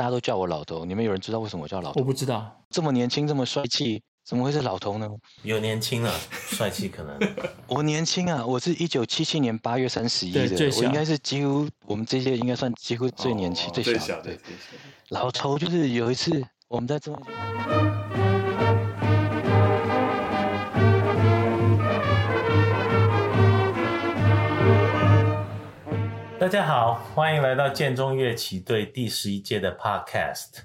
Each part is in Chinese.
大家都叫我老头。你们有人知道为什么我叫老头？我不知道。这么年轻，这么帅气，怎么会是老头呢？有年轻啊，帅气可能。我年轻啊，我是一九七七年八月三十一的，我应该是几乎我们这些应该算几乎最年轻、哦、最小的。对，老头就是有一次我们在中。大家好，欢迎来到建中乐器队第十一届的 Podcast。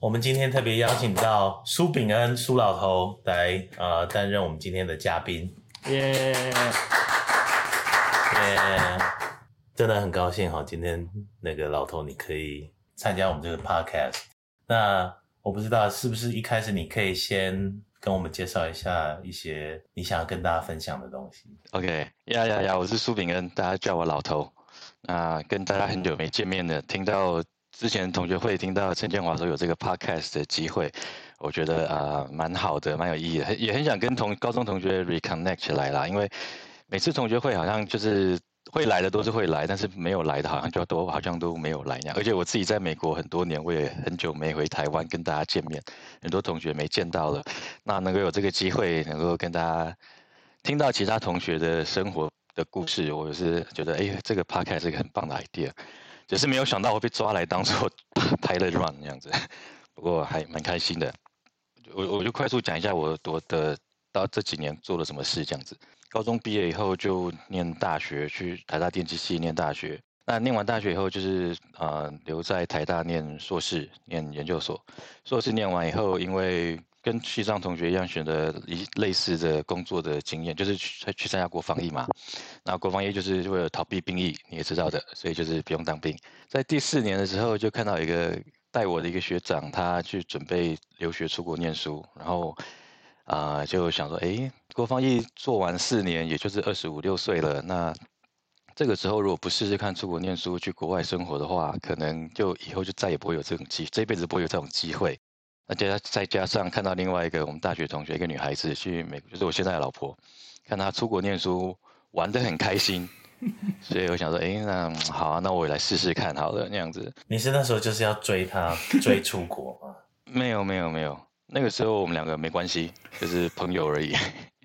我们今天特别邀请到苏炳恩苏老头来呃担任我们今天的嘉宾。耶耶，真的很高兴哈，今天那个老头你可以参加我们这个 Podcast。那我不知道是不是一开始你可以先跟我们介绍一下一些你想要跟大家分享的东西。OK，呀呀呀，我是苏炳恩，大家叫我老头。啊跟大家很久没见面了，听到之前同学会听到陈建华说有这个 podcast 的机会，我觉得啊蛮好的，蛮有意义的，也很想跟同高中同学 reconnect 起来啦。因为每次同学会好像就是会来的都是会来，但是没有来的好像就都好像都没有来那样。而且我自己在美国很多年，我也很久没回台湾跟大家见面，很多同学没见到了。那能够有这个机会，能够跟大家听到其他同学的生活。的故事，我是觉得，哎，这个 podcast 是一个很棒的 idea，只是没有想到会被抓来当做 pilot run 这样子，不过还蛮开心的。我我就快速讲一下我我的到这几年做了什么事这样子。高中毕业以后就念大学，去台大电机系念大学。那念完大学以后就是呃留在台大念硕士，念研究所。硕士念完以后，因为跟西藏同学一样，选择一类似的工作的经验，就是去去参加国防役嘛。那国防役就是为了逃避兵役，你也知道的，所以就是不用当兵。在第四年的时候，就看到一个带我的一个学长，他去准备留学出国念书，然后啊、就想说，哎，国防役做完四年，也就是二十五六岁了，那这个时候如果不试试看出国念书，去国外生活的话，可能就以后就再也不会有这种机，这辈子不会有这种机会。而且再加上看到另外一个我们大学同学，一个女孩子去美国，就是我现在的老婆，看她出国念书玩的很开心，所以我想说，哎，那好啊，那我也来试试看，好了，那样子。你是那时候就是要追她，追出国吗？没有没有没有，那个时候我们两个没关系，就是朋友而已，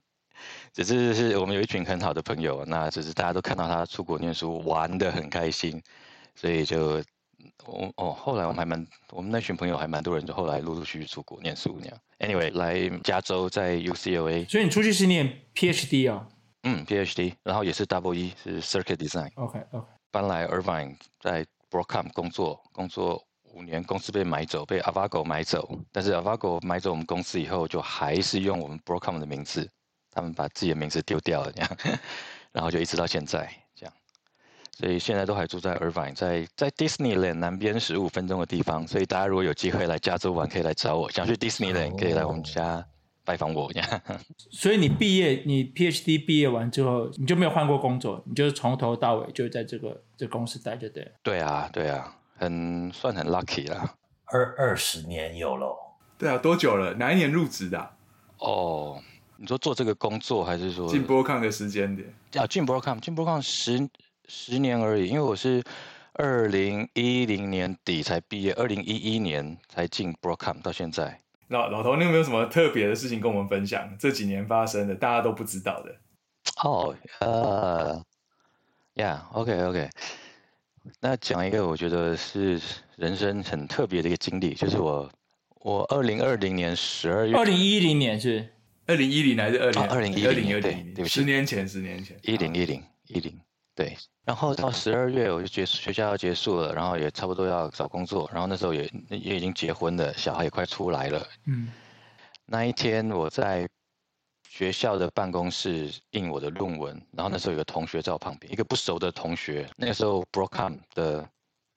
只是是我们有一群很好的朋友，那只是大家都看到她出国念书玩的很开心，所以就。我哦，后来我们还蛮，我们那群朋友还蛮多人，就后来陆陆续续出国念书那样。Anyway，来加州在 UCLA，所以你出去是念 PhD 啊、哦？嗯，PhD，然后也是 Double E，是 Circuit Design。OK OK。搬来 Irvine，在 Broadcom 工作，工作五年，公司被买走，被 Avago 买走。但是 Avago 买走我们公司以后，就还是用我们 Broadcom 的名字，他们把自己的名字丢掉了这样，然后就一直到现在。所以现在都还住在 Irvine，在在 Disneyland 南边十五分钟的地方。所以大家如果有机会来加州玩，可以来找我。想去 Disneyland，可以来我们家拜访我。所以你毕业，你 PhD 毕业完之后，你就没有换过工作，你就是从头到尾就在这个这个公司待着对？对啊，对啊，很算很 lucky 啦。二二十年有了。对啊，多久了？哪一年入职的啊？哦，你说做这个工作，还是说进 Broadcom 的时间点？啊，进 Broadcom，进 Broadcom 十。十年而已，因为我是二零一零年底才毕业，二零一一年才进 Broadcom 到现在。老老头，你有没有什么特别的事情跟我们分享？这几年发生的，大家都不知道的。哦，呃，，Yeah，OK，OK。那讲一个我觉得是人生很特别的一个经历，就是我我二零二零年十二月，二零一零年是二零一零还是二零二零一零？对，对不起，十年前，十年前，一零一零一零，对。然后到十二月我就结束学校要结束了，然后也差不多要找工作，然后那时候也也已经结婚了，小孩也快出来了。嗯，那一天我在学校的办公室印我的论文，然后那时候有个同学在我旁边，一个不熟的同学。那个时候 Broadcom 的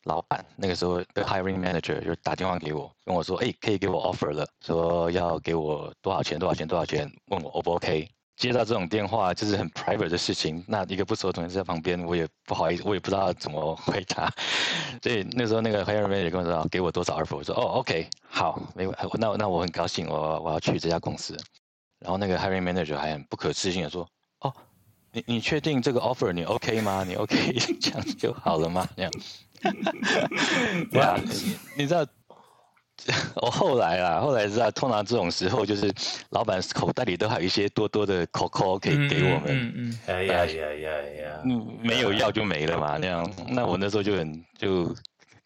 老板，那个时候的 hiring manager 就打电话给我，跟我说：“哎，可以给我 offer 了，说要给我多少钱？多少钱？多少钱？问我 O 不 OK？” 接到这种电话就是很 private 的事情，那一个不熟的同事在旁边，我也不好意思，我也不知道怎么回答。所以那时候那个 hiring manager 跟我说，给我多少 offer，我说哦 OK 好，没问，那那我很高兴，我我要去这家公司。然后那个 hiring manager 还很不可置信的说，哦，你你确定这个 offer 你 OK 吗？你 OK 这样就好了吗？这样。对啊，你知道我 后来啊，后来知道，通常这种时候就是老板口袋里都还有一些多多的扣扣可以给我们。嗯嗯。哎呀呀呀呀！嗯，没有要就没了嘛，那样。那我那时候就很就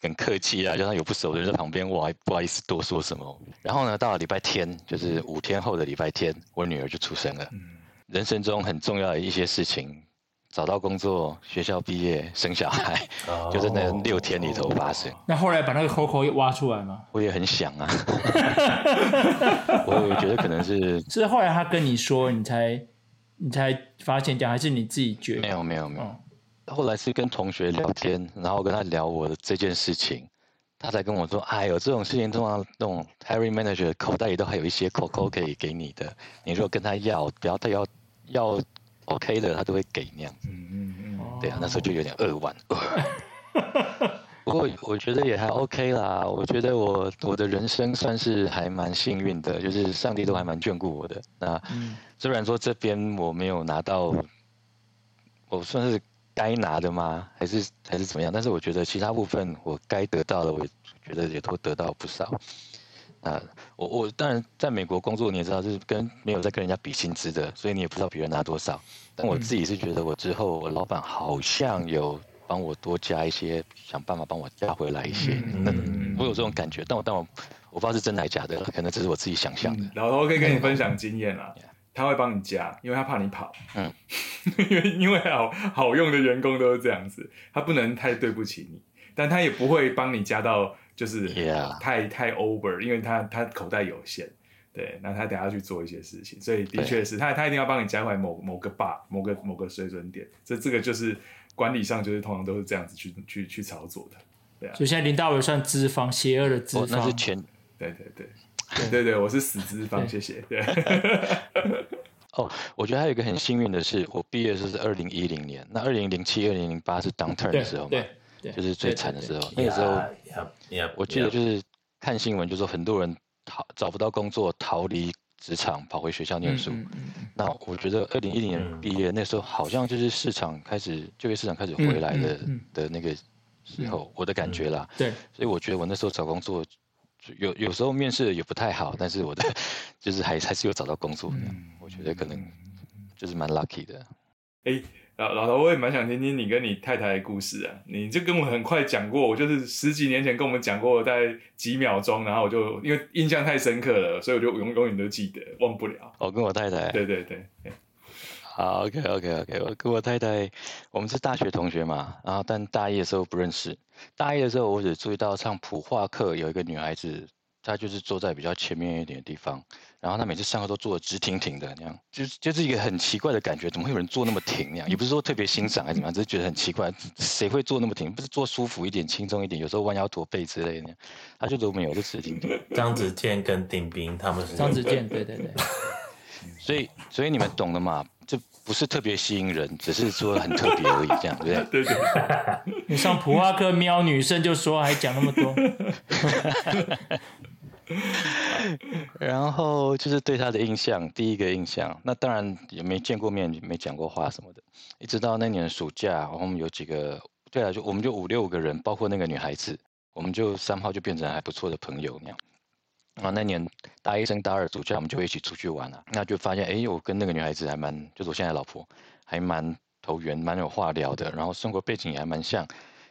很客气啊，就算有不熟的人在旁边，我还不好意思多说什么。然后呢，到了礼拜天，就是五天后的礼拜天，我女儿就出生了。嗯。人生中很重要的一些事情。找到工作，学校毕业，生小孩，就在那六天里头发生。那后来把那个 Coco 挖出来吗？我也很想啊，我觉得可能是是后来他跟你说，你才你才发现这样，还是你自己觉得？没有没有没有，后来是跟同学聊天，然后跟他聊我的这件事情，他才跟我说，哎呦，这种事情通常那种 hiring manager 口袋里都还有一些 Coco 可以给你的，你如果跟他要，不要他要要。OK 的，他都会给那样子。嗯嗯嗯。对啊，那时候就有点扼腕。不过我觉得也还 OK 啦。我觉得我我的人生算是还蛮幸运的，就是上帝都还蛮眷顾我的。那虽然说这边我没有拿到，我算是该拿的吗？还是还是怎么样？但是我觉得其他部分我该得到的，我觉得也都得到不少。啊，我我当然在美国工作，你也知道，就是跟没有在跟人家比薪资的，所以你也不知道别人拿多少。但我自己是觉得，我之后我老板好像有帮我多加一些，想办法帮我加回来一些。嗯，我有这种感觉，但我但我我不知道是真的还是假的，可能只是我自己想象的。老头可以跟你分享经验啊，他会帮你加，因为他怕你跑。嗯，因为因为好好用的员工都是这样子，他不能太对不起你，但他也不会帮你加到。就是太.太 over，因为他他口袋有限，对，那他等下去做一些事情，所以的确是他他一定要帮你加回来某某个 bar 某个某个水准点，这这个就是管理上就是通常都是这样子去去去操作的，对啊。所以现在林大伟算资方，邪恶的资方，oh, 那是全，对对对对对对，我是死资方，谢谢。对。哦，oh, 我觉得还有一个很幸运的是，我毕业的时候是二零一零年，那二零零七、二零零八是 downturn 的时候嘛。对。就是最惨的时候，那个时候，我记得就是看新闻，就说很多人逃找不到工作，逃离职场，跑回学校念书。那我觉得二零一零年毕业那时候，好像就是市场开始就业市场开始回来的的那个时候，我的感觉啦。对，所以我觉得我那时候找工作，有有时候面试也不太好，但是我的 就是还还是有找到工作。我觉得可能就是蛮 lucky 的。欸老老头，我也蛮想听听你跟你太太的故事啊！你就跟我很快讲过，我就是十几年前跟我们讲过，大概几秒钟，然后我就因为印象太深刻了，所以我就永永远都记得，忘不了。我跟我太太，对对对，好，OK OK OK，我跟我太太，我们是大学同学嘛，然后但大一的时候不认识，大一的时候我只注意到上普化课有一个女孩子。他就是坐在比较前面一点的地方，然后他每次上课都坐的直挺挺的那样，就是就是一个很奇怪的感觉，怎么会有人坐那么挺那样？也不是说特别欣赏还是怎么样，只是觉得很奇怪，谁会坐那么挺？不是坐舒服一点、轻松一点，有时候弯腰驼背之类的，他就都没有，就直挺挺。张子健跟丁斌他们是张子健，对对对。所以所以你们懂的嘛？这不是特别吸引人，只是说很特别而已，这样对不对？对对。你上普化课瞄女生就说，还讲那么多。然后就是对他的印象，第一个印象，那当然也没见过面，没讲过话什么的。一直到那年暑假，我们有几个，对啊，就我们就五六个人，包括那个女孩子，我们就三号就变成还不错的朋友那样。然后那年大一升大二暑假，我们就一起出去玩啊，那就发现，哎，我跟那个女孩子还蛮，就是我现在老婆，还蛮投缘，蛮有话聊的。然后生活背景也还蛮像，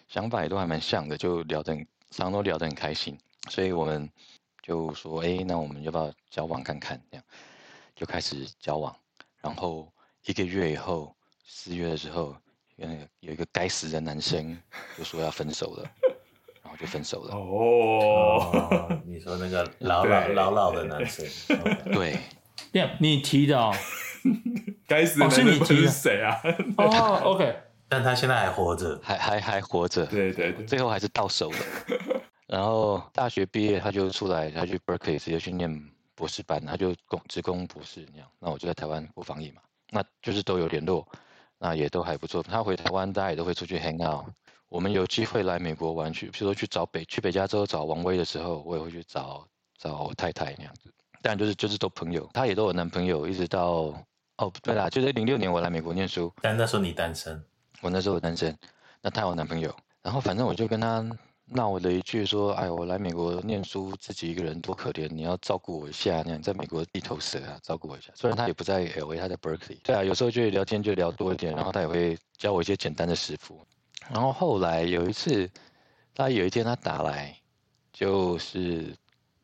想法也都还蛮像的，就聊得很，常常都聊得很开心。所以我们。就说哎，那我们要不要交往看看？这样就开始交往，然后一个月以后，四月的时候，有那个有一个该死的男生就说要分手了，然后就分手了。哦，你说那个 老老老老的男生，对，你提的哦，该死的男生是谁啊？哦，OK，但他现在还活着，还还还活着，对对对，最后还是到手了。然后大学毕业，他就出来，他去 Berkeley 直接去念博士班，他就攻职攻博士那样。那我就在台湾过防疫嘛，那就是都有联络，那也都还不错。他回台湾，大家也都会出去 hang out。我们有机会来美国玩去，比如说去找北去北加州找王威的时候，我也会去找找我太太那样子。但就是就是都朋友，他也都有男朋友，一直到哦对啦，就是零六年我来美国念书，但那时候你单身，我那时候单身，那他有男朋友，然后反正我就跟他。闹了一句说：“哎，我来美国念书，自己一个人多可怜，你要照顾我一下。那你在美国地头蛇啊，照顾我一下。”虽然他也不在 LA，他在 Berkeley。对啊，有时候就聊天就聊多一点，然后他也会教我一些简单的师傅。然后后来有一次，他有一天他打来，就是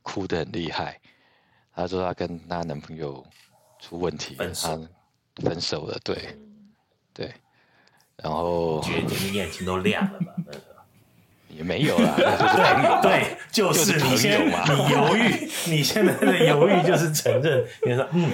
哭得很厉害。他说他跟他男朋友出问题，分手，他分手了。对，对。然后觉得你眼睛都亮了吧？也没有啦，就是对，就是你先，你犹豫，你现在的犹豫就是承认，你说嗯，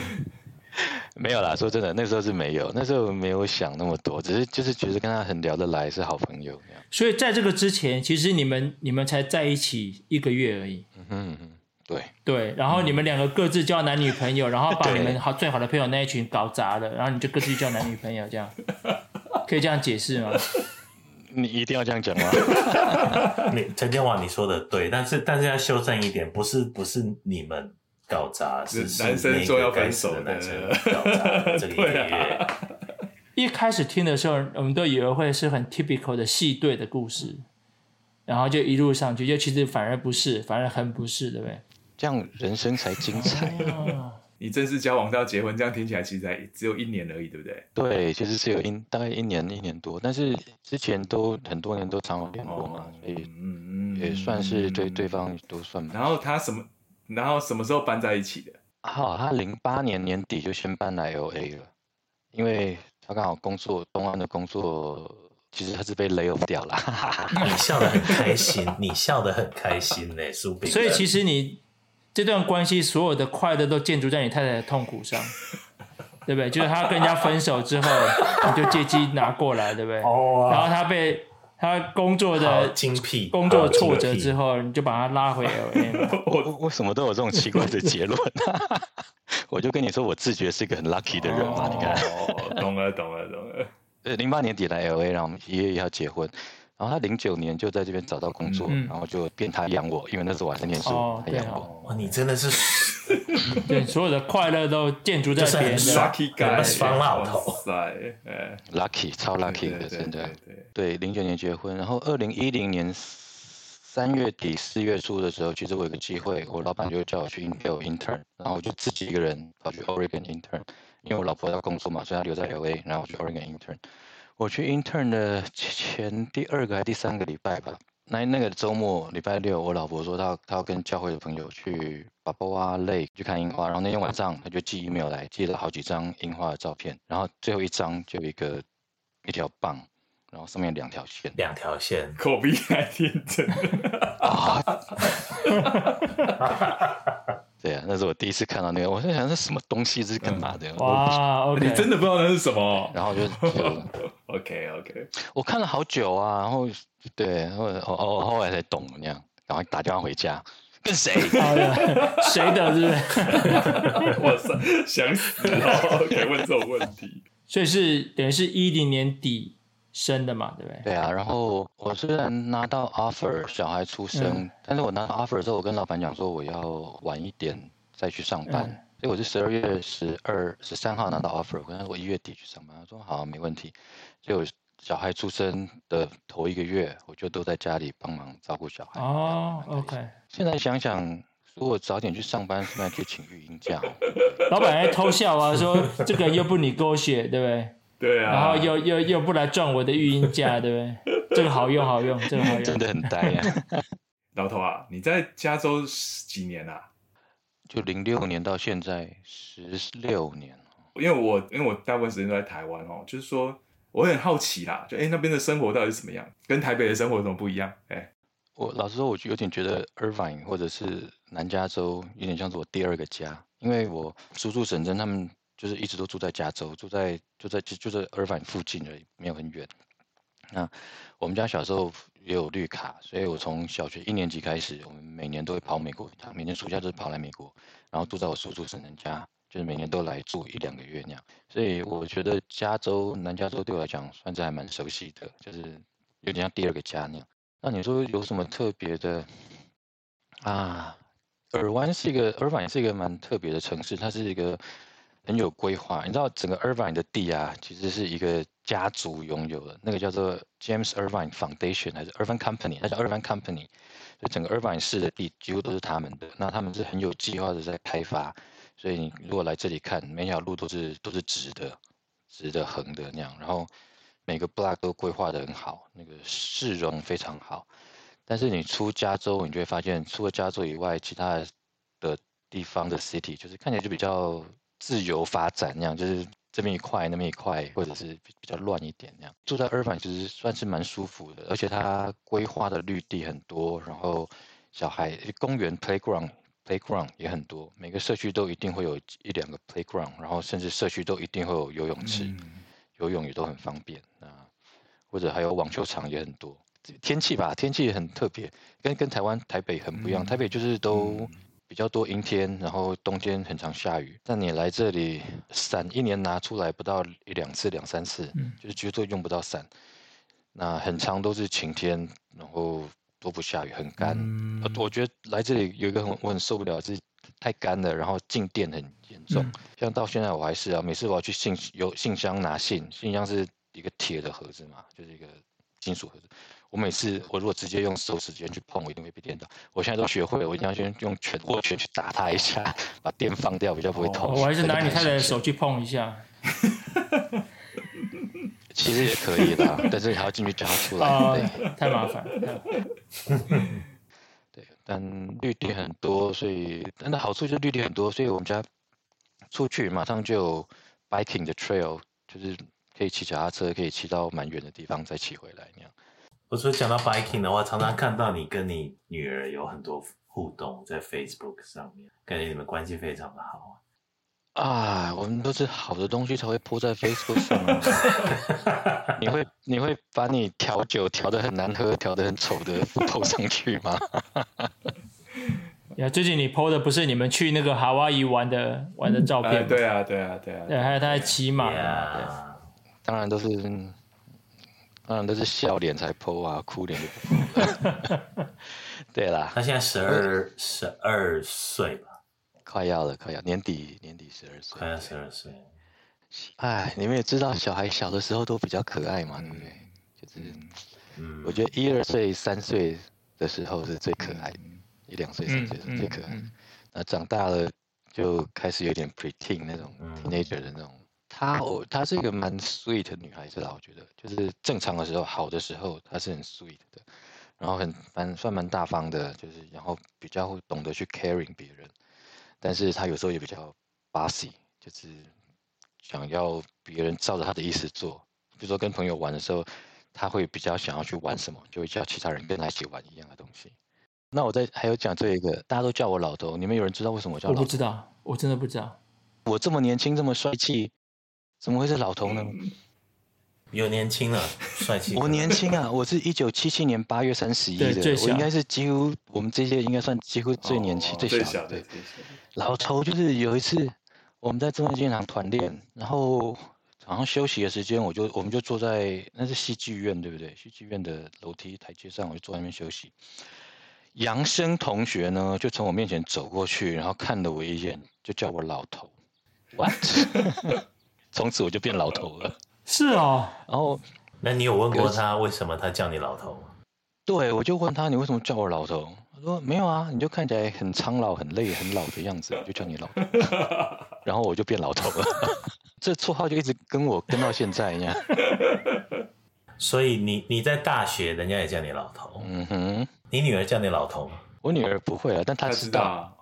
没有啦。说真的，那时候是没有，那时候没有想那么多，只是就是觉得跟他很聊得来，是好朋友。所以在这个之前，其实你们你们才在一起一个月而已。嗯哼嗯哼，对对，然后你们两个各自交男女朋友，然后把你们好最好的朋友那一群搞砸了，然后你就各自交男女朋友这样。可以这样解释吗？你一定要这样讲吗？你陈建华，你说的对，但是但是要修正一点，不是不是你们搞砸，是男生说要分手的男生搞砸这个一个月。啊、一开始听的时候，我们都以为会是很 typical 的戏队的故事，然后就一路上去，就其实反而不是，反而很不是，对不对？这样人生才精彩。你正式交往到结婚，这样听起来其实才只有一年而已，对不对？对，其实是有一大概一年一年多，但是之前都很多年都常有联络嘛，所以嗯嗯也算是对对方都算。然后他什么？然后什么时候搬在一起的？好，他零八年年底就先搬来 LA 了，因为他刚好工作东岸的工作，其实他是被 lay off 掉了。你笑得很开心，你笑得很开心嘞，苏炳。所以其实你。这段关系所有的快乐都建筑在你太太的痛苦上，对不对？就是他跟人家分手之后，你就借机拿过来，对不对？哦。然后他被他工作的精辟工作挫折之后，你就把他拉回 LA。我我什么都有这种奇怪的结论。我就跟你说，我自觉是一个很 lucky 的人嘛。你看，懂了，懂了，懂了。呃，零八年底来 LA，然后我们一月一号结婚。然后他零九年就在这边找到工作，嗯、然后就变他养我，因为那时候我还在念书，哦、他养我。哇，你真的是，对，所有的快乐都建筑在别人的。lucky guy，方老头，塞，lucky，超 lucky 的，真的。对，零九年结婚，然后二零一零年三月底四月初的时候，其实我有个机会，我老板就叫我去 Intel intern，然后我就自己一个人跑去 Oregon intern，因为我老婆要工作嘛，所以她留在 LA，然后我去 Oregon intern。我去 intern 的前第二个还第三个礼拜吧，那那个周末礼拜六，我老婆说她她要跟教会的朋友去 Balboa Lake 去看樱花，然后那天晚上她就寄 email 来，寄了好几张樱花的照片，然后最后一张就有一个一条棒，然后上面两条线，两条线，口鼻还天真啊！对啊，那是我第一次看到那个，我在想这是什么东西，这是干嘛的？嗯、哇，okay. 你真的不知道那是什么？然后就，就，OK OK，我看了好久啊，然后对，然后哦哦，后来才懂那样，赶快打电话回家，跟谁？谁的？是不是？哇塞，想死了，OK，问这种问题，所以是等于是一零年底。生的嘛，对不对？对啊，然后我虽然拿到 offer，小孩出生，嗯、但是我拿到 offer 之后，我跟老板讲说我要晚一点再去上班，嗯、所以我是十二月十二、十三号拿到 offer，我跟他说我一月底去上班，他说好，没问题。就小孩出生的头一个月，我就都在家里帮忙照顾小孩。哦，OK。现在想想，如果早点去上班，是不是可以请育婴假？老板还偷笑啊，说这个又不你勾血，对不对？对啊，然后又又又不来赚我的育婴假，对不对？这个好用好用，这个好用，真的很呆呀、啊。老头啊，你在加州几年啊？就零六年到现在十六年。因为我因为我大部分时间都在台湾哦，就是说我很好奇啦，就哎那边的生活到底是怎么样？跟台北的生活有什么不一样？哎，我老实说，我就有点觉得 Irvine 或者是南加州有点像是我第二个家，因为我叔叔婶婶他们。就是一直都住在加州，住在就在就就在 Irvine 附近而已，没有很远。那我们家小时候也有绿卡，所以我从小学一年级开始，我们每年都会跑美国一趟，每年暑假都是跑来美国，然后住在我叔叔婶婶家，就是每年都来住一两个月那样。所以我觉得加州南加州对我来讲算是还蛮熟悉的，就是有点像第二个家那样。那你说有什么特别的啊？尔湾是一个 Irvine 是一个蛮特别的城市，它是一个。很有规划。你知道整个 Irvine 的地啊，其实是一个家族拥有的，那个叫做 James Irvine Foundation 还是 Irvine Company，它叫 Irvine Company，所以整个 Irvine 市的地几乎都是他们的。那他们是很有计划的在开发，所以你如果来这里看，每条路都是都是直的、直的、横的那样，然后每个 block 都规划得很好，那个市容非常好。但是你出加州，你就会发现，除了加州以外，其他的地方的 city 就是看起来就比较自由发展那样，就是这边一块那边一块，或者是比较乱一点那样。住在 Irvine 其实算是蛮舒服的，而且它规划的绿地很多，然后小孩公园 playground playground 也很多，每个社区都一定会有一两个 playground，然后甚至社区都一定会有游泳池，嗯、游泳也都很方便啊，或者还有网球场也很多。天气吧，天气很特别，跟跟台湾台北很不一样。嗯、台北就是都比较多阴天，然后冬天很常下雨。但你来这里，伞一年拿出来不到一两次、两三次，嗯、就是绝对用不到伞。那很长都是晴天，然后都不下雨，很干。嗯、我觉得来这里有一个很我很受不了，是太干了，然后静电很严重。嗯、像到现在我还是啊，每次我要去信邮信箱拿信，信箱是一个铁的盒子嘛，就是一个金属盒子。我每次我如果直接用手指尖去碰，我一定会被电到。我现在都学会了，我一定要先用拳握拳去打它一下，把电放掉，比较不会痛。哦、我还是拿你太太的手去碰一下。其实也可以的，但是还要进去叫它出来，哦、对太麻烦。对，但绿地很多，所以但它好处就是绿地很多，所以我们家出去马上就有 biking 的 trail，就是可以骑脚踏车，可以骑到蛮远的地方再骑回来那样。我说讲到 biking 的话，常常看到你跟你女儿有很多互动在 Facebook 上面，感觉你们关系非常的好啊。我们都是好的东西才会 po 在 Facebook 上面。你会你会把你调酒调的很难喝、调的很丑的 po 上去吗？呀，最近你 po 的不是你们去那个夏威夷玩的玩的照片吗？对啊，对啊，对啊。对，还有他在骑马。当然都是。嗯，都是笑脸才 po 啊，哭脸就不 po。对啦，他现在十二十二岁吧，快要了，快要年底年底十二岁，快要十二岁。哎，你们也知道，小孩小的时候都比较可爱嘛，对不对？就是，嗯，我觉得一二岁、三岁的时候是最可爱的，一两岁、三岁是最可爱的。那长大了就开始有点 preteen 那种 teenager 的那种。她哦，她是一个蛮 sweet 的女孩子啦，我觉得，就是正常的时候，好的时候，她是很 sweet 的，然后很蛮算蛮大方的，就是然后比较会懂得去 caring 别人，但是她有时候也比较 bossy，就是想要别人照着她的意思做，比如说跟朋友玩的时候，她会比较想要去玩什么，就会叫其他人跟她一起玩一样的东西。那我在还有讲这一个，大家都叫我老头，你们有人知道为什么我叫老头？我不知道，我真的不知道，我这么年轻，这么帅气。怎么会是老头呢？有年轻了，帅气。我年轻啊，我是一九七七年八月三十一的，我应该是几乎我们这些应该算几乎最年轻、最小的。对，老头就是有一次我们在中正纪念堂团练，然后早上休息的时间，我就我们就坐在那是戏剧院对不对？戏剧院的楼梯台阶上，我就坐在那边休息。杨生同学呢，就从我面前走过去，然后看了我一眼，就叫我老头。What？从此我就变老头了。是啊，然后，那你有问过他为什么他叫你老头吗？对，我就问他，你为什么叫我老头？他说没有啊，你就看起来很苍老、很累、很老的样子，就叫你老头。然后我就变老头了，这绰号就一直跟我跟到现在一样。所以你你在大学，人家也叫你老头。嗯哼，你女儿叫你老头吗？我女儿不会啊，但她知道。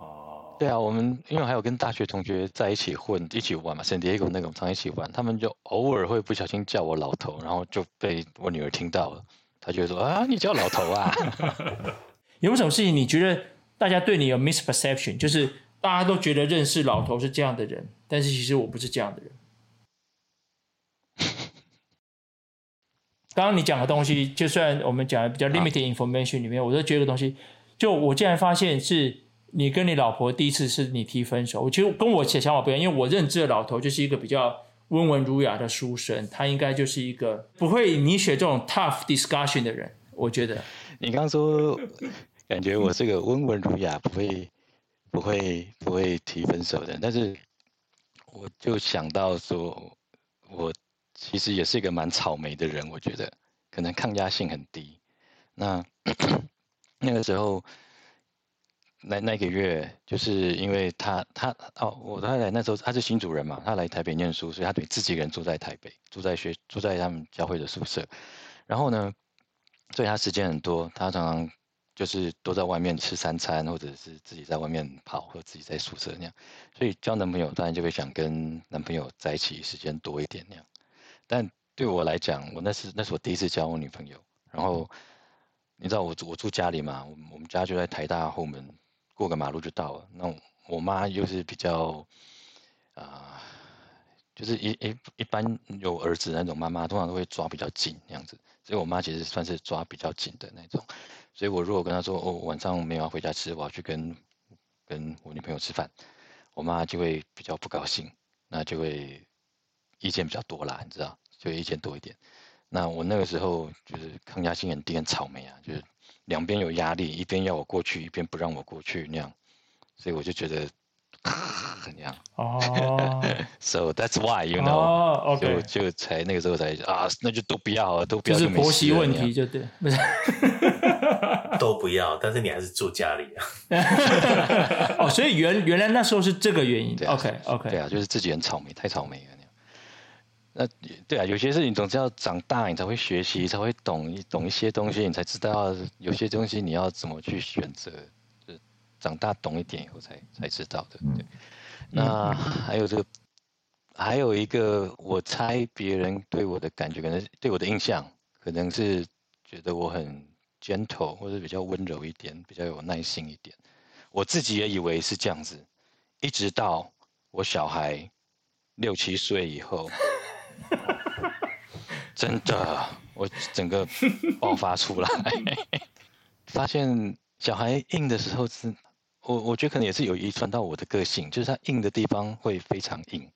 对啊，我们因为还有跟大学同学在一起混、一起玩嘛，圣地亚哥那种常一起玩，他们就偶尔会不小心叫我老头，然后就被我女儿听到了，她就会说啊，你叫老头啊？有没有什么事情你觉得大家对你有 misperception，就是大家都觉得认识老头是这样的人，但是其实我不是这样的人。刚刚你讲的东西，就算我们讲的比较 limited information 里面，啊、我都觉得东西，就我竟然发现是。你跟你老婆第一次是你提分手，我其实跟我的想法不一样，因为我认知的老头就是一个比较温文儒雅的书生，他应该就是一个不会你写这种 tough discussion 的人。我觉得你刚说感觉我是个温文儒雅，不会不会不会提分手的，但是我就想到说，我其实也是一个蛮草莓的人，我觉得可能抗压性很低。那 那个时候，那那个月，就是因为他他哦，我他来那时候他是新主人嘛，他来台北念书，所以他等于自己一个人住在台北，住在学住在他们教会的宿舍。然后呢，所以他时间很多，他常常就是都在外面吃三餐，或者是自己在外面跑，或者自己在宿舍那样。所以交男朋友当然就会想跟男朋友在一起时间多一点那样。但对我来讲，我那是那是我第一次交我女朋友，然后。你知道我我住家里嘛？我我们家就在台大后门，过个马路就到了。那我妈又是比较，啊、就是一一一般有儿子那种妈妈，通常都会抓比较紧那样子。所以我妈其实算是抓比较紧的那种。所以我如果跟她说，哦，晚上没有要回家吃，我要去跟跟我女朋友吃饭，我妈就会比较不高兴，那就会意见比较多啦，你知道，就意见多一点。那我那个时候就是抗压性很低，很草莓啊，就是两边有压力，一边要我过去，一边不让我过去那样，所以我就觉得很这样。哦。So that's why you know. 就就才那个时候才啊，那就都不要了，都不要就。就是婆媳问题就对，不是。都不要，但是你还是住家里啊。哦，所以原原来那时候是这个原因。OK OK。对啊，就是自己很草莓，太草莓了。那对啊，有些事情总是要长大，你才会学习，才会懂一懂一些东西，你才知道有些东西你要怎么去选择。就长大懂一点以后才才知道的。对，那还有这个，还有一个，我猜别人对我的感觉，可能对我的印象，可能是觉得我很 gentle，或者比较温柔一点，比较有耐心一点。我自己也以为是这样子，一直到我小孩六七岁以后。真的，我整个爆发出来，发现小孩硬的时候是，我我觉得可能也是有遗传到我的个性，就是他硬的地方会非常硬。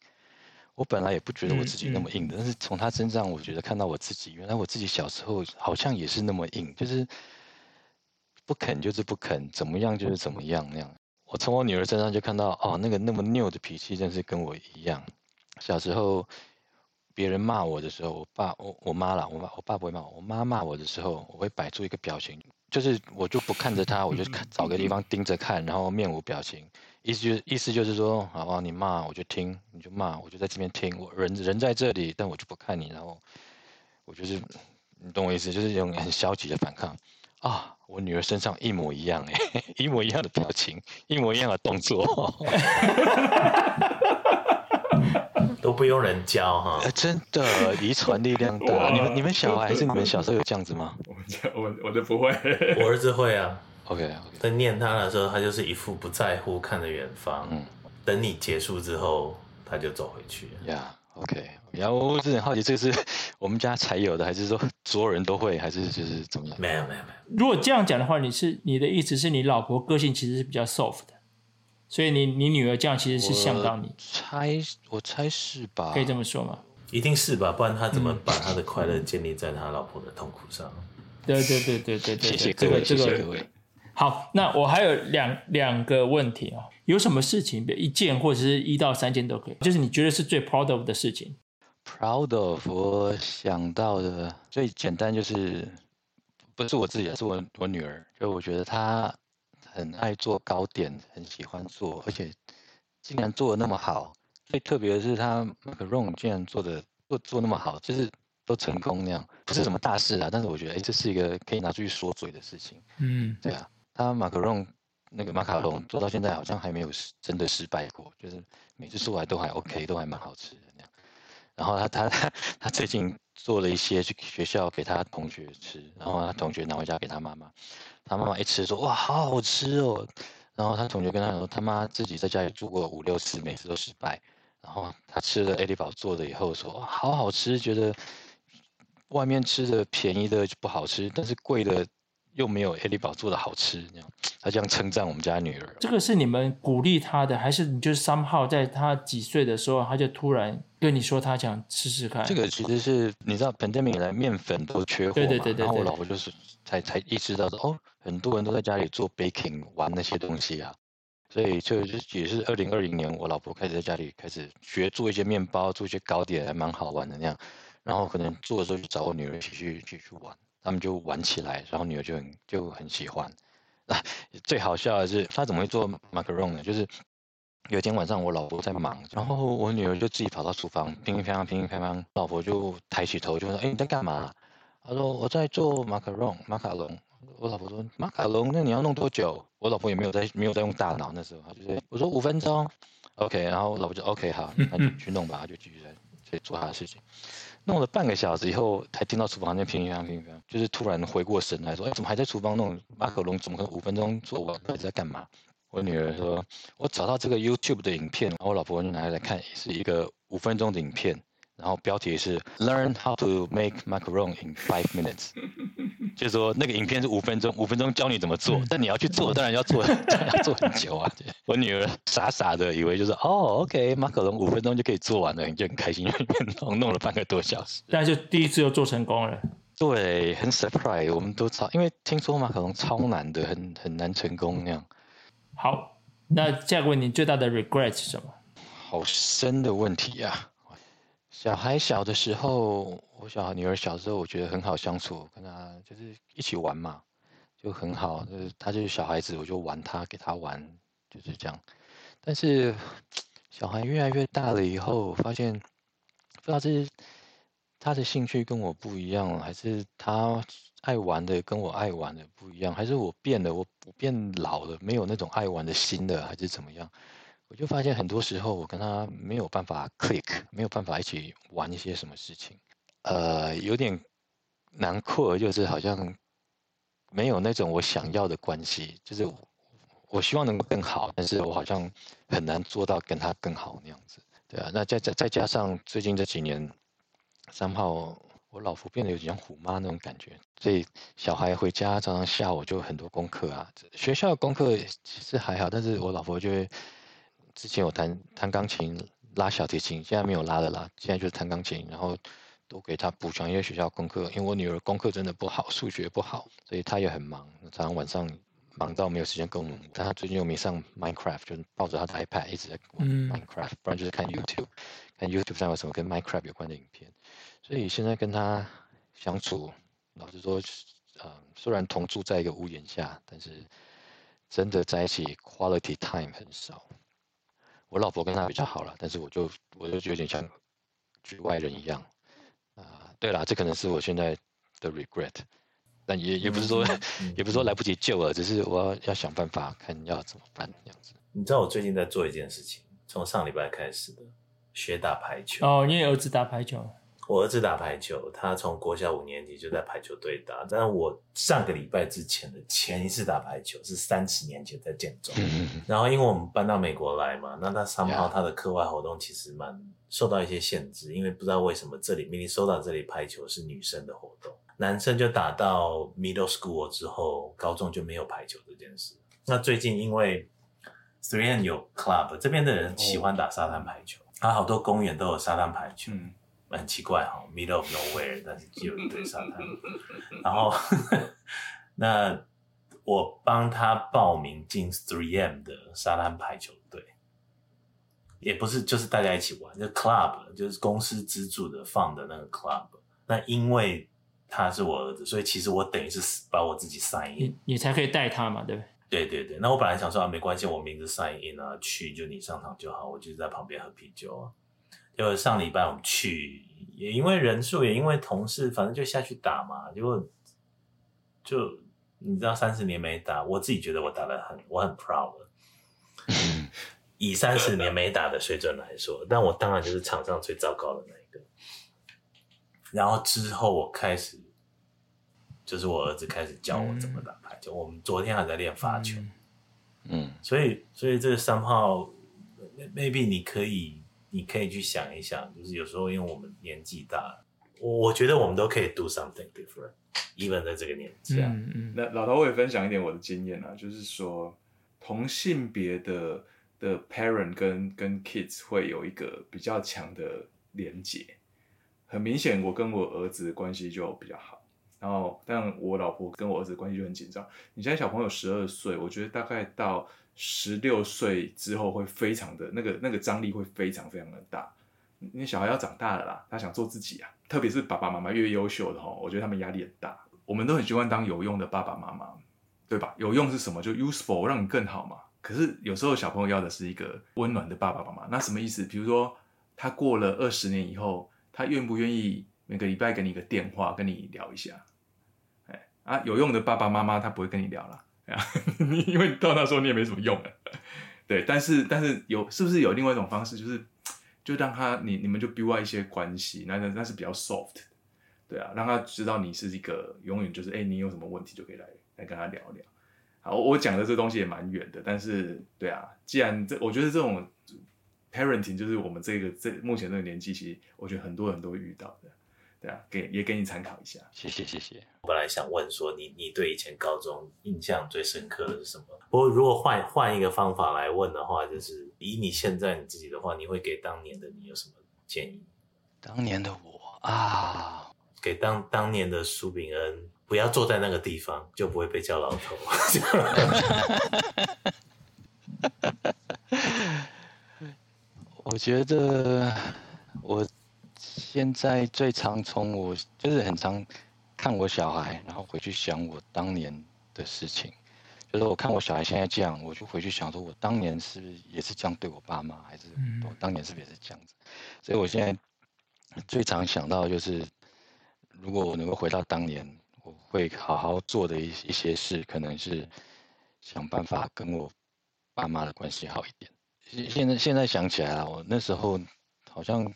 我本来也不觉得我自己那么硬的，嗯嗯、但是从他身上，我觉得看到我自己，原来我自己小时候好像也是那么硬，就是不肯就是不肯，怎么样就是怎么样那样。我从我女儿身上就看到，哦，那个那么拗的脾气，真是跟我一样。小时候。别人骂我的时候，我爸我我妈啦，我爸我爸不会骂我，我妈骂我的时候，我会摆出一个表情，就是我就不看着他，我就看找个地方盯着看，然后面无表情，意思就是意思就是说，好啊，你骂我就听，你就骂，我就在这边听，我人人在这里，但我就不看你，然后我就是，你懂我意思，就是一种很消极的反抗啊。我女儿身上一模一样哎，一模一样的表情，一模一样的动作。都不用人教哈、欸，真的遗传力量大。你们你们小孩还是你们小时候有这样子吗？我我我都不会，我儿子会啊。OK OK，在念他的时候，他就是一副不在乎，看着远方。嗯，等你结束之后，他就走回去。呀、yeah,，OK。然后我是很好奇，这个是 我们家才有的，还是说所有人都会，还是就是怎么样？没有没有没有。如果这样讲的话，你是你的意思是你老婆个性其实是比较 soft 的。所以你你女儿这样其实是像到你，我猜我猜是吧？可以这么说吗？一定是吧，不然他怎么把他的快乐建立在他老婆的痛苦上？对对对对对对，谢谢各位，这个这个、谢谢各位。好，那我还有两两个问题啊，有什么事情，一件或者是一到三件都可以，就是你觉得是最 proud of 的事情？Proud of，我想到的最简单就是不是我自己，是我我女儿，就我觉得她。很爱做糕点，很喜欢做，而且竟然做的那么好。最特别的是，他 macaron 竟然做的做做那么好，就是都成功那样，不是什么大事啊。但是我觉得，哎，这是一个可以拿出去说嘴的事情。嗯，对啊，他 macaron 那个马卡龙做到现在好像还没有真的失败过，就是每次做来都还 OK，都还蛮好吃的那样。然后他他他他最近做了一些去学校给他同学吃，然后他同学拿回家给他妈妈。他妈妈一吃说哇，好好吃哦，然后他同学跟他说，他妈自己在家里住过五六次，每次都失败。然后他吃了艾利宝做的以后说，好好吃，觉得外面吃的便宜的就不好吃，但是贵的又没有艾利堡做的好吃。这样他这样称赞我们家女儿。这个是你们鼓励他的，还是你就是 somehow 在他几岁的时候，他就突然跟你说他想试试看？这个其实是你知道，pandemic 来面粉都缺货嘛，对对对对对，然后我老婆就是才才意识到说哦。很多人都在家里做 baking 玩那些东西啊，所以就也是二零二零年，我老婆开始在家里开始学做一些面包，做一些糕点，还蛮好玩的那样。然后可能做的时候就找我女儿一起去一起去玩，他们就玩起来，然后女儿就很就很喜欢。啊，最好笑的是她怎么会做马卡龙呢？就是有一天晚上我老婆在忙，然后我女儿就自己跑到厨房乒乒乓乓乒乒乓乓，老婆就抬起头就说：“哎，你在干嘛？”她说：“我在做马卡龙，马卡龙。”我老婆说：“马卡龙，那你要弄多久？”我老婆也没有在，没有在用大脑。那时候，她就说：“我说五分钟，OK。”然后我老婆就 OK 好，那就 去弄吧，她就继续在在做她的事情。弄了半个小时以后，才听到厨房那乒乒乓乒乒，就是突然回过神来说：“哎，怎么还在厨房弄马卡龙？怎么可能五分钟做完？还在干嘛？”我女儿说：“我找到这个 YouTube 的影片。”然后我老婆就拿来看，是一个五分钟的影片。然后标题是 Learn how to make macaron in five minutes，就是说那个影片是五分钟，五分钟教你怎么做，但你要去做，当然要做，要做很久啊。我女儿傻傻的以为就是哦，OK，马卡龙五分钟就可以做完了，你就很开心，弄弄了半个多小时，但是第一次就做成功了。对，很 surprise，我们都超，因为听说马卡龙超难的，很很难成功那样。好，那下一个问题最大的 regret 是什么？好深的问题呀、啊。小孩小的时候，我小女儿小的时候，我觉得很好相处，跟她就是一起玩嘛，就很好。就是她就是小孩子，我就玩她，给她玩，就是这样。但是小孩越来越大了以后，发现不知道是他的兴趣跟我不一样，还是他爱玩的跟我爱玩的不一样，还是我变了，我我变老了，没有那种爱玩的心了，还是怎么样？我就发现很多时候我跟他没有办法 click，没有办法一起玩一些什么事情，呃，有点难过，就是好像没有那种我想要的关系，就是我希望能够更好，但是我好像很难做到跟他更好那样子，对啊，那再再再加上最近这几年，三号我老婆变得有点像虎妈那种感觉，所以小孩回家常常下午就很多功课啊，学校功课其实还好，但是我老婆就会。之前有弹弹钢琴、拉小提琴，现在没有拉了啦。现在就是弹钢琴，然后都给他补全一些学校功课。因为我女儿功课真的不好，数学不好，所以她也很忙，常常晚上忙到没有时间跟我们。但她最近又迷上 Minecraft，就抱着她的 iPad 一直在玩 Minecraft，不然就是看 YouTube，看 YouTube 上有什么跟 Minecraft 有关的影片。所以现在跟她相处，老实说，呃，虽然同住在一个屋檐下，但是真的在一起 quality time 很少。我老婆跟他比较好了，但是我就我就有点像局外人一样啊、呃。对了，这可能是我现在的 regret，但也也不是说、嗯、也不是说来不及救了，只是我要要想办法看要怎么办这样子。你知道我最近在做一件事情，从上礼拜开始的，学打排球。哦，你也儿子打排球。我儿子打排球，他从国小五年级就在排球队打。但是我上个礼拜之前的前一次打排球是三十年前在建中。然后因为我们搬到美国来嘛，那他 somehow 他的课外活动其实蛮受到一些限制，因为不知道为什么这里明明收到这里排球是女生的活动，男生就打到 middle school 之后，高中就没有排球这件事。那最近因为 3M 有 club，这边的人喜欢打沙滩排球，他好多公园都有沙滩排球。嗯很奇怪哈，middle of nowhere，但是就有一堆沙滩。然后，那我帮他报名进 3M 的沙滩排球队，也不是就是大家一起玩，就 club，就是公司资助的放的那个 club。那因为他是我儿子，所以其实我等于是把我自己 sign in，你你才可以带他嘛，对不对？对对对。那我本来想说啊，没关系，我名字 sign in 啊，去就你上场就好，我就在旁边喝啤酒啊。就上礼拜我们去，也因为人数，也因为同事，反正就下去打嘛。结果就你知道，三十年没打，我自己觉得我打的很，我很 proud。以三十年没打的水准来说，但我当然就是场上最糟糕的那一个。然后之后我开始，就是我儿子开始教我怎么打排球。我们昨天还在练发球。嗯，所以所以这个三号，maybe 你可以。你可以去想一想，就是有时候因为我们年纪大了，我我觉得我们都可以 do something different，even 在这个年纪啊。嗯嗯。那老头，我也分享一点我的经验啊，就是说同性别的的 parent 跟跟 kids 会有一个比较强的连结。很明显，我跟我儿子的关系就比较好，然后但我老婆跟我儿子关系就很紧张。你现在小朋友十二岁，我觉得大概到十六岁之后会非常的那个那个张力会非常非常的大。你小孩要长大了啦，他想做自己啊，特别是爸爸妈妈越优秀的齁，我觉得他们压力很大。我们都很喜欢当有用的爸爸妈妈，对吧？有用是什么？就 useful，让你更好嘛。可是有时候小朋友要的是一个温暖的爸爸妈妈。那什么意思？比如说他过了二十年以后，他愿不愿意每个礼拜给你一个电话跟你聊一下？哎啊，有用的爸爸妈妈他不会跟你聊了，因为到那时候你也没什么用了。对，但是但是有是不是有另外一种方式，就是？就让他你你们就 build 一些关系，那那那是比较 soft，对啊，让他知道你是一个永远就是哎、你有什么问题就可以来来跟他聊聊。好，我讲的这东西也蛮远的，但是对啊，既然这我觉得这种 parenting 就是我们这个这目前这个年纪，其实我觉得很多人都会遇到的。对啊，给也给你参考一下。谢谢谢谢。我本来想问说你，你你对以前高中印象最深刻的是什么？不过如果换换一个方法来问的话，就是以你现在你自己的话，你会给当年的你有什么建议？当年的我啊，给当当年的苏炳恩，不要坐在那个地方，就不会被叫老头。我觉得我。现在最常从我就是很常看我小孩，然后回去想我当年的事情。就是我看我小孩现在这样，我就回去想说，我当年是不是也是这样对我爸妈，还是我当年是不是也是这样子？所以我现在最常想到就是，如果我能够回到当年，我会好好做的一一些事，可能是想办法跟我爸妈的关系好一点。现在现在想起来了，我那时候好像。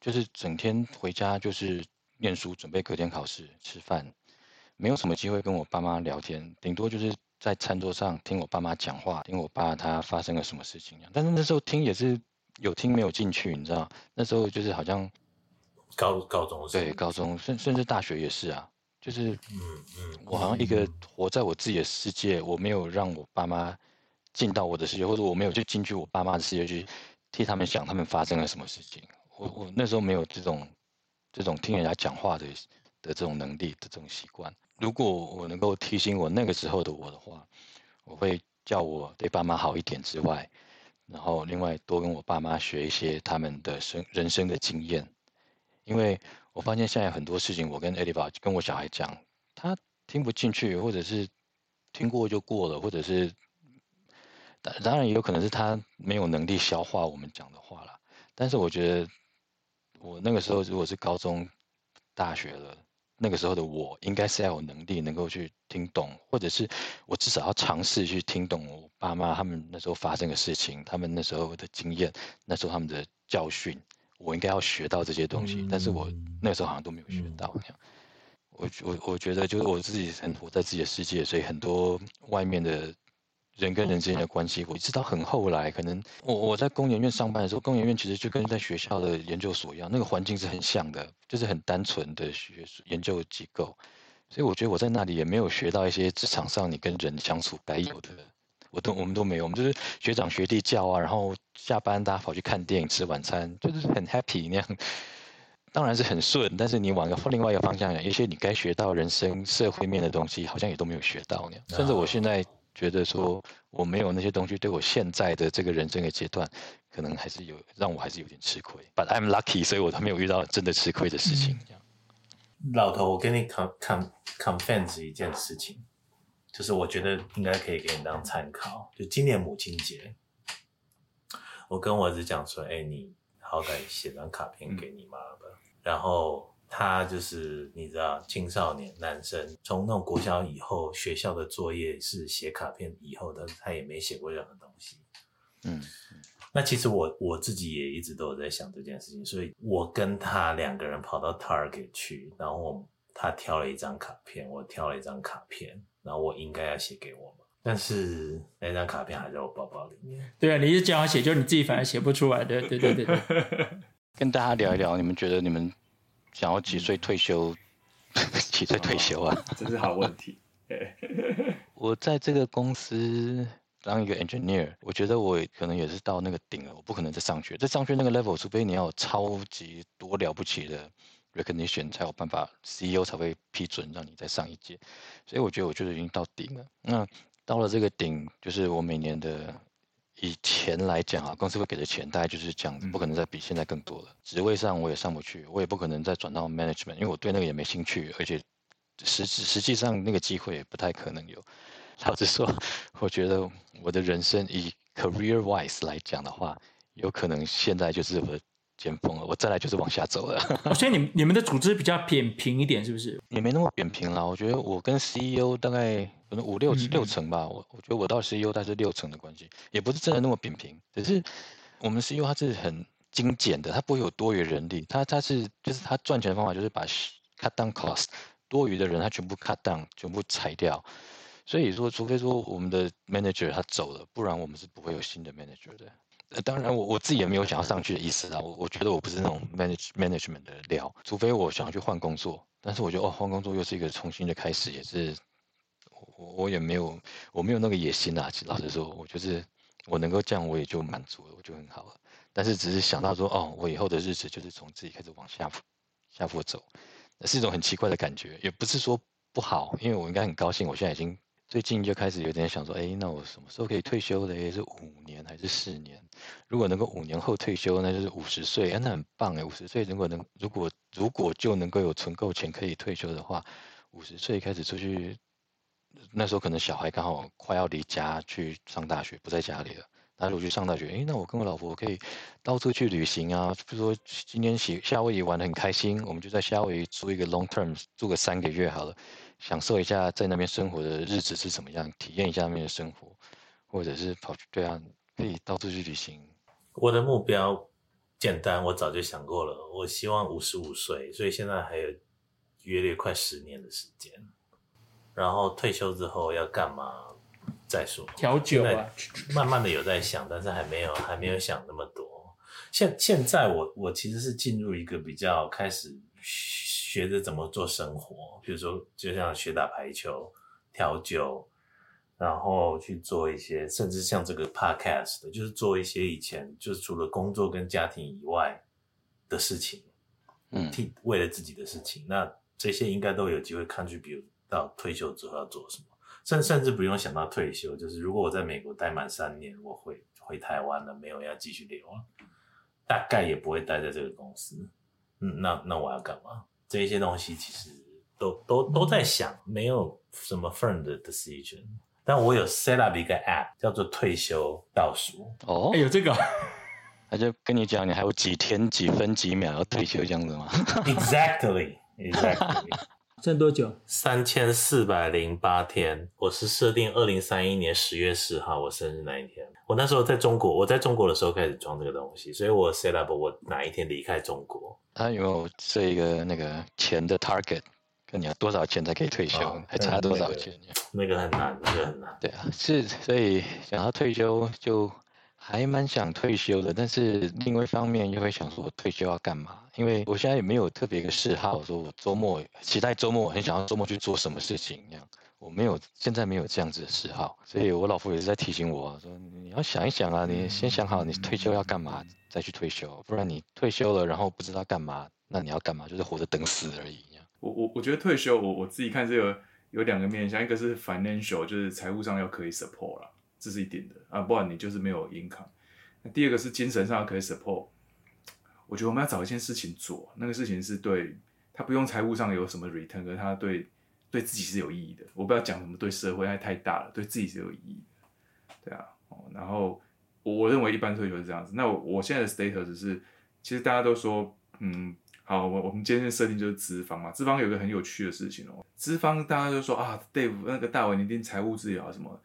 就是整天回家就是念书，准备隔天考试，吃饭，没有什么机会跟我爸妈聊天，顶多就是在餐桌上听我爸妈讲话，听我爸他发生了什么事情。但是那时候听也是有听没有进去，你知道？那时候就是好像高高中对高中，甚甚至大学也是啊，就是嗯嗯，我好像一个活在我自己的世界，我没有让我爸妈进到我的世界，或者我没有就进去我爸妈的世界去替他们想他们发生了什么事情。我我那时候没有这种这种听人家讲话的的这种能力的这种习惯。如果我能够提醒我那个时候的我的话，我会叫我对爸妈好一点之外，然后另外多跟我爸妈学一些他们的生人生的经验。因为我发现现在很多事情，我跟 Ediva 跟我小孩讲，他听不进去，或者是听过就过了，或者是当当然也有可能是他没有能力消化我们讲的话了。但是我觉得。我那个时候如果是高中、大学了，那个时候的我应该是要有能力能够去听懂，或者是我至少要尝试去听懂我爸妈他们那时候发生的事情，他们那时候的经验，那时候他们的教训，我应该要学到这些东西，但是我那个时候好像都没有学到。我我我觉得就是我自己很活在自己的世界，所以很多外面的。人跟人之间的关系，我一直到很后来，可能我我在工研院上班的时候，工研院其实就跟在学校的研究所一样，那个环境是很像的，就是很单纯的学术研究机构，所以我觉得我在那里也没有学到一些职场上你跟人相处该有的，我都我们都没有，我们就是学长学弟叫啊，然后下班大家跑去看电影吃晚餐，就是很 happy 那样，当然是很顺，但是你往个另外一个方向讲，一些你该学到人生社会面的东西，好像也都没有学到那样，甚至我现在。觉得说我没有那些东西，对我现在的这个人生的阶段，可能还是有让我还是有点吃亏。But I'm lucky，所以我都没有遇到真的吃亏的事情。老头，我跟你 con con confess 一件事情，就是我觉得应该可以给你当参考。就今年母亲节，我跟我儿子讲说：“哎，你好歹写张卡片给你妈吧。嗯”然后。他就是你知道，青少年男生从那种国小以后，学校的作业是写卡片以后的，他也没写过任何东西。嗯，那其实我我自己也一直都有在想这件事情，所以我跟他两个人跑到 Target 去，然后他挑了一张卡片，我挑了一张卡片，然后我应该要写给我嘛，但是那张卡片还在我包包里面。对啊，你是这样写，就是你自己反而写不出来的。对对对对，跟大家聊一聊，你们觉得你们？想要几岁退休？几岁退休啊？这是好问题。我在这个公司当一个 engineer，我觉得我可能也是到那个顶了，我不可能再上去。再上去那个 level，除非你要有超级多了不起的 recognition，才有办法，CEO 才会批准让你再上一届。所以我觉得我就是已经到顶了。那到了这个顶，就是我每年的以前来讲啊，公司会给的钱大概就是这样子，不可能再比现在更多了。职位上我也上不去，我也不可能再转到 management，因为我对那个也没兴趣，而且实实际上那个机会也不太可能有。老实说，我觉得我的人生以 career wise 来讲的话，有可能现在就是我的巅峰了，我再来就是往下走了。所以你你们的组织比较扁平一点，是不是？也没那么扁平啦。我觉得我跟 CEO 大概可能五六六成吧。我我觉得我到 CEO 大概是六成的关系，也不是真的那么扁平。只是我们 CEO 他是很精简的，他不会有多余人力。他他是就是他赚钱的方法就是把 cut down cost，多余的人他全部 cut down，全部裁掉。所以说，除非说我们的 manager 他走了，不然我们是不会有新的 manager 的。呃，当然我我自己也没有想要上去的意思啊。我我觉得我不是那种 manage management 的料，除非我想要去换工作。但是我觉得哦，换工作又是一个重新的开始，也是我我也没有我没有那个野心啊。老实说，我就是我能够这样，我也就满足了，我就很好了。但是只是想到说，哦，我以后的日子就是从自己开始往下下坡走，是一种很奇怪的感觉，也不是说不好，因为我应该很高兴，我现在已经。最近就开始有点想说，哎，那我什么时候可以退休的？是五年还是四年？如果能够五年后退休，那就是五十岁，哎，那很棒哎！五十岁如果能，如果如果就能够有存够钱可以退休的话，五十岁开始出去，那时候可能小孩刚好快要离家去上大学，不在家里了。那如果去上大学，哎，那我跟我老婆可以到处去旅行啊。比如说今天夏夏威夷玩得很开心，我们就在夏威夷租一个 long term，住个三个月好了。享受一下在那边生活的日子是怎么样，体验一下那边的生活，或者是跑去对啊，可以到处去旅行。我的目标简单，我早就想过了。我希望五十五岁，所以现在还有约略快十年的时间。然后退休之后要干嘛再说。调酒啊，慢慢的有在想，但是还没有还没有想那么多。现现在我我其实是进入一个比较开始。学着怎么做生活，比如说，就像学打排球、调酒，然后去做一些，甚至像这个 podcast 的，就是做一些以前就是除了工作跟家庭以外的事情，嗯，替为了自己的事情，那这些应该都有机会看去，比如到退休之后要做什么，甚甚至不用想到退休，就是如果我在美国待满三年，我回回台湾了，没有要继续留了，大概也不会待在这个公司，嗯，那那我要干嘛？这些东西其实都都都在想，没有什么 firm 的 decision。但我有 set up 一个 app，叫做退休倒数。哦，有这个，他就跟你讲，你还有几天几分几秒要退休这样子吗？Exactly，Exactly。剩多久？三千四百零八天。我是设定二零三一年十月四号我生日那一天。我那时候在中国，我在中国的时候开始装这个东西，所以我 set up 我哪一天离开中国。他有没有设一个那个钱的 target？跟你要多少钱才可以退休？哦、还差多少钱？那个、那个很难，那个很难。对啊，是，所以想要退休就。还蛮想退休的，但是另外一方面又会想说，我退休要干嘛？因为我现在也没有特别一个嗜好，说我周末期待周末，我很想要周末去做什么事情一样。我没有，现在没有这样子的嗜好，所以我老婆也是在提醒我说，你要想一想啊，你先想好你退休要干嘛，再去退休，不然你退休了然后不知道干嘛，那你要干嘛？就是活着等死而已。我我我觉得退休，我我自己看这个有两个面向，一个是 financial，就是财务上要可以 support 了。这是一点的啊，不然你就是没有 income。那第二个是精神上可以 support。我觉得我们要找一件事情做，那个事情是对他不用财务上有什么 return，可是他对对自己是有意义的。我不要讲什么对社会还太大了，对自己是有意义的。对啊，哦，然后我认为一般退休是这样子。那我我现在的 status 是，其实大家都说，嗯，好，我我们今天的设定就是资方嘛。资方有一个很有趣的事情哦，资方大家就说啊，Dave 那个大伟你一定财务自由啊什么。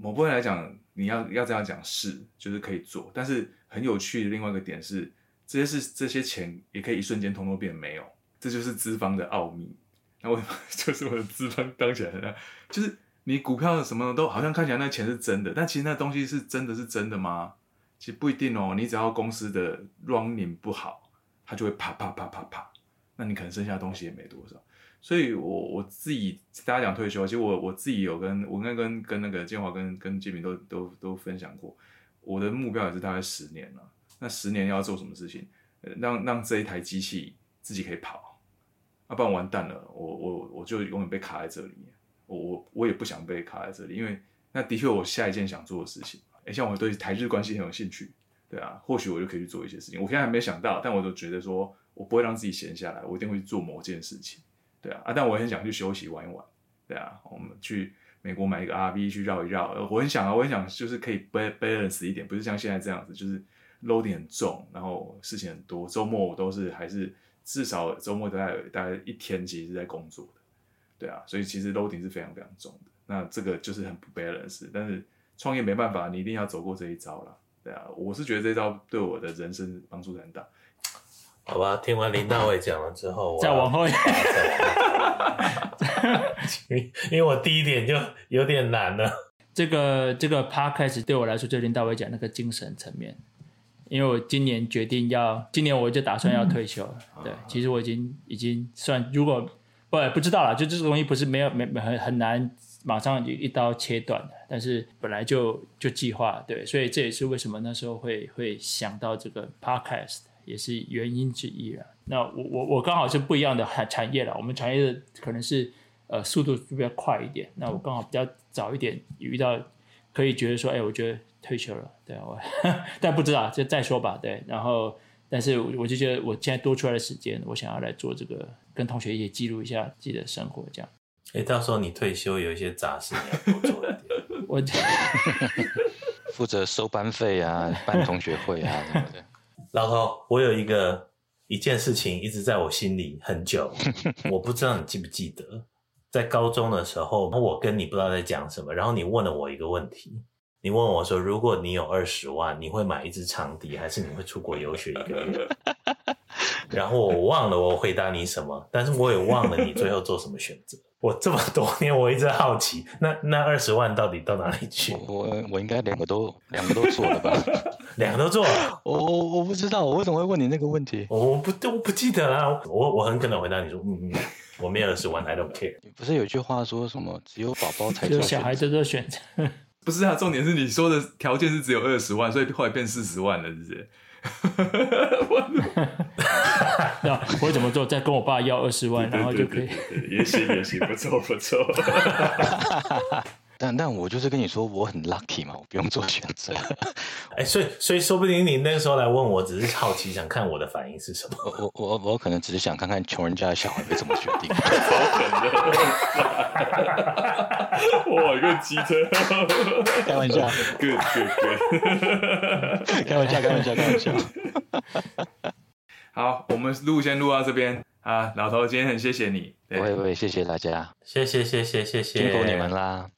某部分来讲，你要要这样讲是，就是可以做，但是很有趣的另外一个点是，这些是这些钱也可以一瞬间通通变没有，这就是资方的奥秘。那为什么就是我的资方当起来呢？就是你股票什么的都好像看起来那钱是真的，但其实那东西是真的是真的吗？其实不一定哦。你只要公司的 running 不好，它就会啪啪啪啪啪，那你可能剩下的东西也没多少。所以我，我自己大家讲退休，其实我我自己有跟我应该跟跟那个建华跟跟建明都都都分享过，我的目标也是大概十年了。那十年要做什么事情？让让这一台机器自己可以跑，要、不然完蛋了，我我我就永远被卡在这里。我我我也不想被卡在这里，因为那的确我下一件想做的事情，哎，像我对台日关系很有兴趣，对啊，或许我就可以去做一些事情。我现在还没想到，但我都觉得说我不会让自己闲下来，我一定会去做某件事情，对啊，啊，但我很想去休息玩一玩，对啊，我们去美国买一个 RV 去绕一绕，我很想啊，我很想就是可以 balance 一点，不是像现在这样子，就是 load 很重，然后事情很多，周末我都是还是至少周末大概大概一天其实是在工作的。对啊，所以其实 load 是非常非常重的，那这个就是很不 balance。但是创业没办法，你一定要走过这一招了。对啊，我是觉得这一招对我的人生帮助很大。好吧，听完林大伟讲了之后，再往后一点，因为我第一点就有点难了。这个这个 podcast 对我来说，就林大伟讲那个精神层面，因为我今年决定要，今年我就打算要退休了。嗯、对，其实我已经已经算如果。不，不知道啦，就这个东西不是没有没没很很难马上就一刀切断的，但是本来就就计划对，所以这也是为什么那时候会会想到这个 podcast 也是原因之一了。那我我我刚好是不一样的产 产业了，我们产业的可能是呃速度比较快一点，那我刚好比较早一点遇到可以觉得说，哎，我觉得退休了，对我，但不知道就再说吧，对，然后。但是我就觉得，我现在多出来的时间，我想要来做这个，跟同学也记录一下自己的生活，这样。哎，到时候你退休有一些杂事你要多做一点。我 负责收班费啊，办同学会啊什么的。老头，我有一个一件事情一直在我心里很久，我不知道你记不记得，在高中的时候，我跟你不知道在讲什么，然后你问了我一个问题。你问我说：“如果你有二十万，你会买一支长笛，还是你会出国游学一个月？” 然后我忘了我回答你什么，但是我也忘了你最后做什么选择。我这么多年，我一直好奇，那那二十万到底到哪里去？我我，我应该两个都两个都做了吧？两个都做了？我我我不知道，我为什么会问你那个问题？我不我不记得啊。我我很可能回答你说：“嗯嗯，我没有二十万，I don't care。”不是有句话说什么？只有宝宝才做小孩子做选择。不是啊，重点是你说的条件是只有二十万，所以后来变四十万了，是不是？那我会怎么做？再跟我爸要二十万，然后就可以。也行也行，不错不错。但但我就是跟你说，我很 lucky 嘛，我不用做选择。哎、欸，所以所以说不定你那个时候来问我，只是好奇，想看我的反应是什么。我我我可能只是想看看穷人家的小孩会怎么决定。哇，一个机车！开玩笑，good good good，开玩笑开玩笑开玩笑。好，我们录先录到这边啊，老头，今天很谢谢你。不会不会，谢谢大家，谢谢谢谢谢谢，辛苦你们啦。